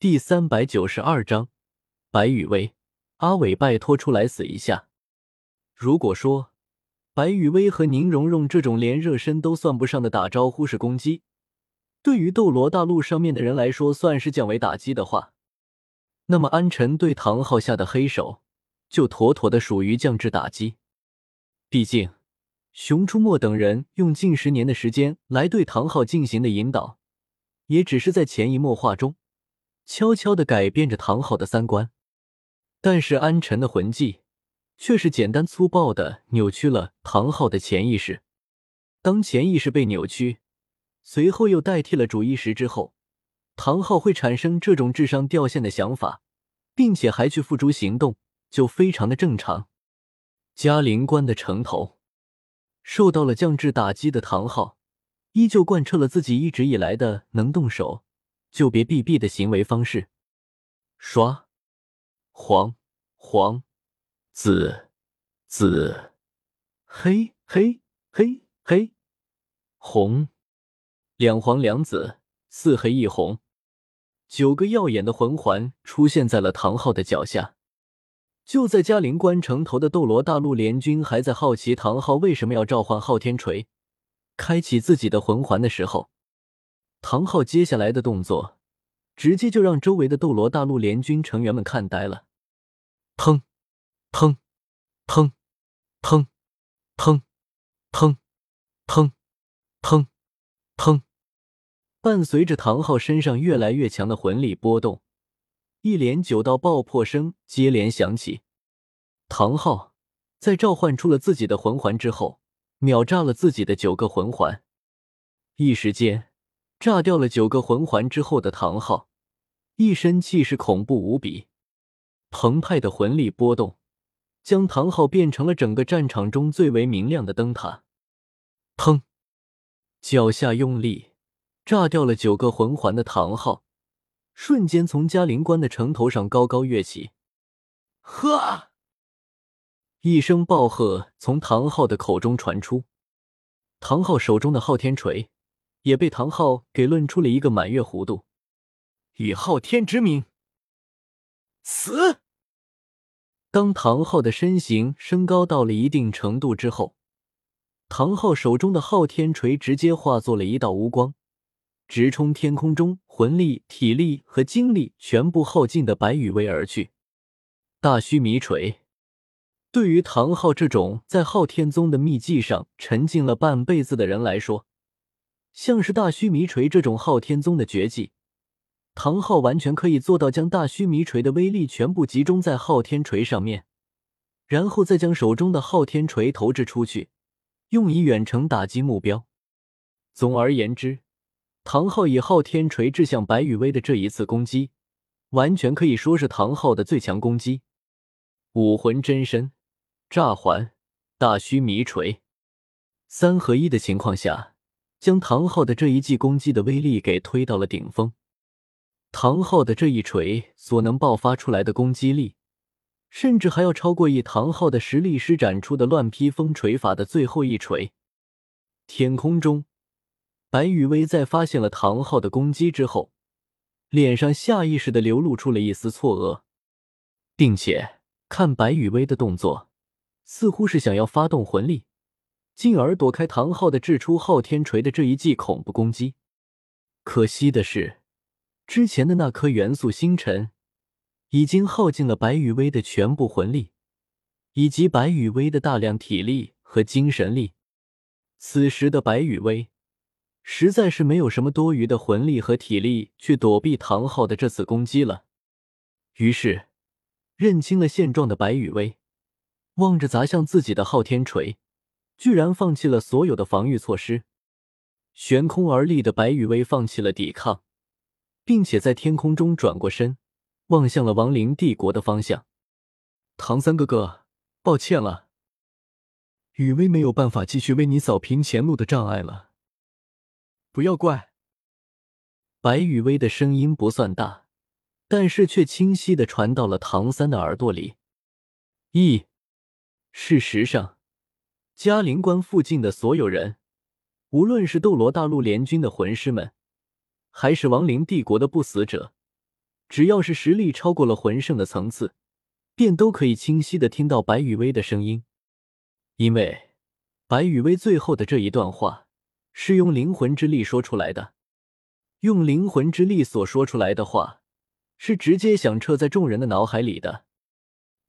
第三百九十二章，白雨薇，阿伟，拜托出来死一下！如果说白雨薇和宁荣荣这种连热身都算不上的打招呼式攻击，对于斗罗大陆上面的人来说算是降维打击的话，那么安晨对唐昊下的黑手就妥妥的属于降智打击。毕竟，熊出没等人用近十年的时间来对唐昊进行的引导，也只是在潜移默化中，悄悄的改变着唐昊的三观。但是安辰的魂技却是简单粗暴的扭曲了唐昊的潜意识。当潜意识被扭曲，随后又代替了主意识之后，唐昊会产生这种智商掉线的想法，并且还去付诸行动，就非常的正常。嘉陵关的城头，受到了降智打击的唐昊，依旧贯彻了自己一直以来的能动手就别避避的行为方式。刷，黄黄，紫紫，黑黑黑黑，红，两黄两紫，四黑一红，九个耀眼的魂环出现在了唐昊的脚下。就在嘉陵关城头的斗罗大陆联军还在好奇唐昊为什么要召唤昊天锤，开启自己的魂环的时候，唐昊接下来的动作，直接就让周围的斗罗大陆联军成员们看呆了。砰，砰，砰，砰，砰，砰，砰，砰，砰，伴随着唐昊身上越来越强的魂力波动。一连九道爆破声接连响起，唐昊在召唤出了自己的魂环之后，秒炸了自己的九个魂环。一时间，炸掉了九个魂环之后的唐昊，一身气势恐怖无比，澎湃的魂力波动，将唐昊变成了整个战场中最为明亮的灯塔。砰！脚下用力，炸掉了九个魂环的唐昊。瞬间从嘉陵关的城头上高高跃起，呵！一声暴喝从唐昊的口中传出，唐昊手中的昊天锤也被唐昊给论出了一个满月弧度，以昊天之名，死！当唐昊的身形升高到了一定程度之后，唐昊手中的昊天锤直接化作了一道乌光。直冲天空中，魂力、体力和精力全部耗尽的白羽薇而去。大须弥锤，对于唐昊这种在昊天宗的秘技上沉浸了半辈子的人来说，像是大须弥锤这种昊天宗的绝技，唐昊完全可以做到将大须弥锤的威力全部集中在昊天锤上面，然后再将手中的昊天锤投掷出去，用以远程打击目标。总而言之。唐昊以昊天锤掷向白羽薇的这一次攻击，完全可以说是唐昊的最强攻击。武魂真身、炸环、大须弥锤三合一的情况下，将唐昊的这一记攻击的威力给推到了顶峰。唐昊的这一锤所能爆发出来的攻击力，甚至还要超过以唐昊的实力施展出的乱披风锤法的最后一锤。天空中。白雨薇在发现了唐昊的攻击之后，脸上下意识的流露出了一丝错愕，并且看白雨薇的动作，似乎是想要发动魂力，进而躲开唐昊的掷出昊天锤的这一记恐怖攻击。可惜的是，之前的那颗元素星辰已经耗尽了白雨薇的全部魂力，以及白雨薇的大量体力和精神力。此时的白雨薇。实在是没有什么多余的魂力和体力去躲避唐昊的这次攻击了。于是，认清了现状的白羽薇，望着砸向自己的昊天锤，居然放弃了所有的防御措施。悬空而立的白羽薇放弃了抵抗，并且在天空中转过身，望向了亡灵帝国的方向。唐三哥哥，抱歉了，雨薇没有办法继续为你扫平前路的障碍了。不要怪。白雨薇的声音不算大，但是却清晰的传到了唐三的耳朵里。一，事实上，嘉陵关附近的所有人，无论是斗罗大陆联军的魂师们，还是亡灵帝国的不死者，只要是实力超过了魂圣的层次，便都可以清晰的听到白羽薇的声音。因为白羽薇最后的这一段话是用灵魂之力说出来的，用灵魂之力所说出来的话是直接响彻在众人的脑海里的。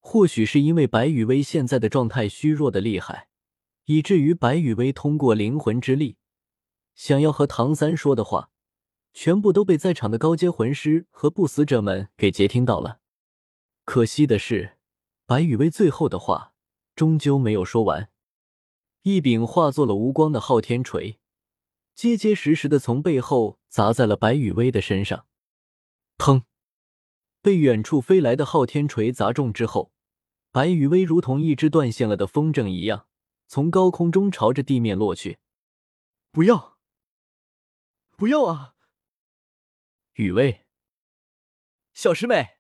或许是因为白羽薇现在的状态虚弱的厉害，以至于白羽薇通过灵魂之力想要和唐三说的话。全部都被在场的高阶魂师和不死者们给截听到了。可惜的是，白羽薇最后的话终究没有说完。一柄化作了无光的昊天锤，结结实实的从背后砸在了白羽薇的身上。砰！被远处飞来的昊天锤砸中之后，白羽薇如同一只断线了的风筝一样，从高空中朝着地面落去。不要！不要啊！雨薇，小师妹，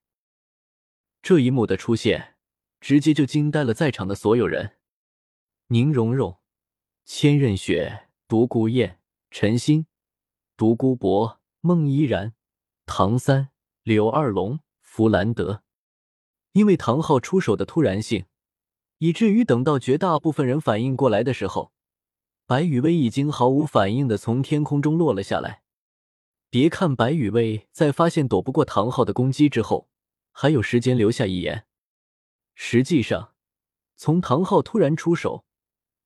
这一幕的出现，直接就惊呆了在场的所有人。宁荣荣、千仞雪、独孤雁、陈心、独孤博、孟依然、唐三、柳二龙、弗兰德，因为唐昊出手的突然性，以至于等到绝大部分人反应过来的时候，白雨薇已经毫无反应的从天空中落了下来。别看白羽薇在发现躲不过唐昊的攻击之后，还有时间留下遗言，实际上，从唐昊突然出手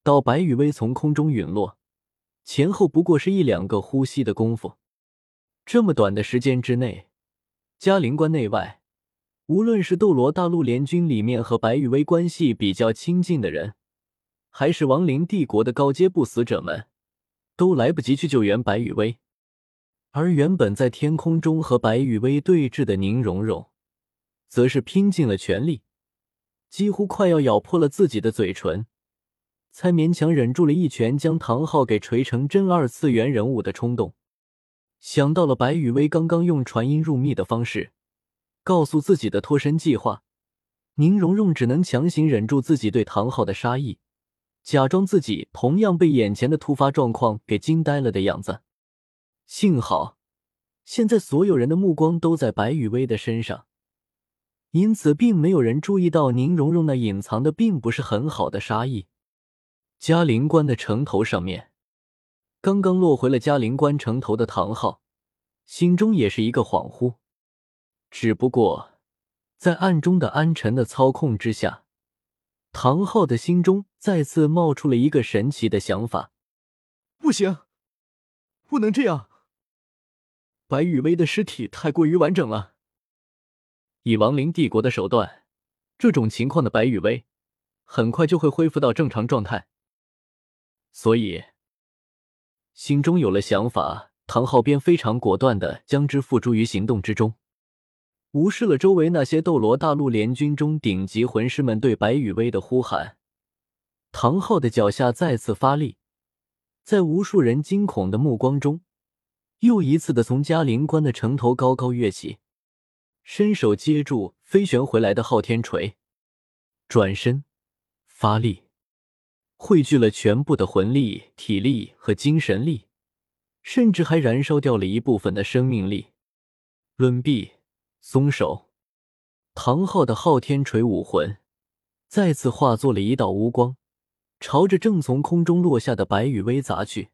到白羽薇从空中陨落，前后不过是一两个呼吸的功夫。这么短的时间之内，嘉陵关内外，无论是斗罗大陆联军里面和白羽薇关系比较亲近的人，还是亡灵帝国的高阶不死者们，都来不及去救援白羽薇。而原本在天空中和白羽薇对峙的宁荣荣，则是拼尽了全力，几乎快要咬破了自己的嘴唇，才勉强忍住了一拳将唐昊给锤成真二次元人物的冲动。想到了白羽薇刚刚用传音入密的方式告诉自己的脱身计划，宁荣荣只能强行忍住自己对唐昊的杀意，假装自己同样被眼前的突发状况给惊呆了的样子。幸好，现在所有人的目光都在白雨薇的身上，因此并没有人注意到宁荣荣那隐藏的并不是很好的杀意。嘉陵关的城头上面，刚刚落回了嘉陵关城头的唐昊，心中也是一个恍惚。只不过，在暗中的安晨的操控之下，唐昊的心中再次冒出了一个神奇的想法：不行，不能这样。白羽薇的尸体太过于完整了，以亡灵帝国的手段，这种情况的白羽薇很快就会恢复到正常状态。所以，心中有了想法，唐昊便非常果断的将之付诸于行动之中，无视了周围那些斗罗大陆联军中顶级魂师们对白羽薇的呼喊。唐昊的脚下再次发力，在无数人惊恐的目光中。又一次的从嘉陵关的城头高高跃起，伸手接住飞旋回来的昊天锤，转身发力，汇聚了全部的魂力、体力和精神力，甚至还燃烧掉了一部分的生命力。抡臂，松手，唐昊的昊天锤武魂再次化作了一道乌光，朝着正从空中落下的白羽薇砸去。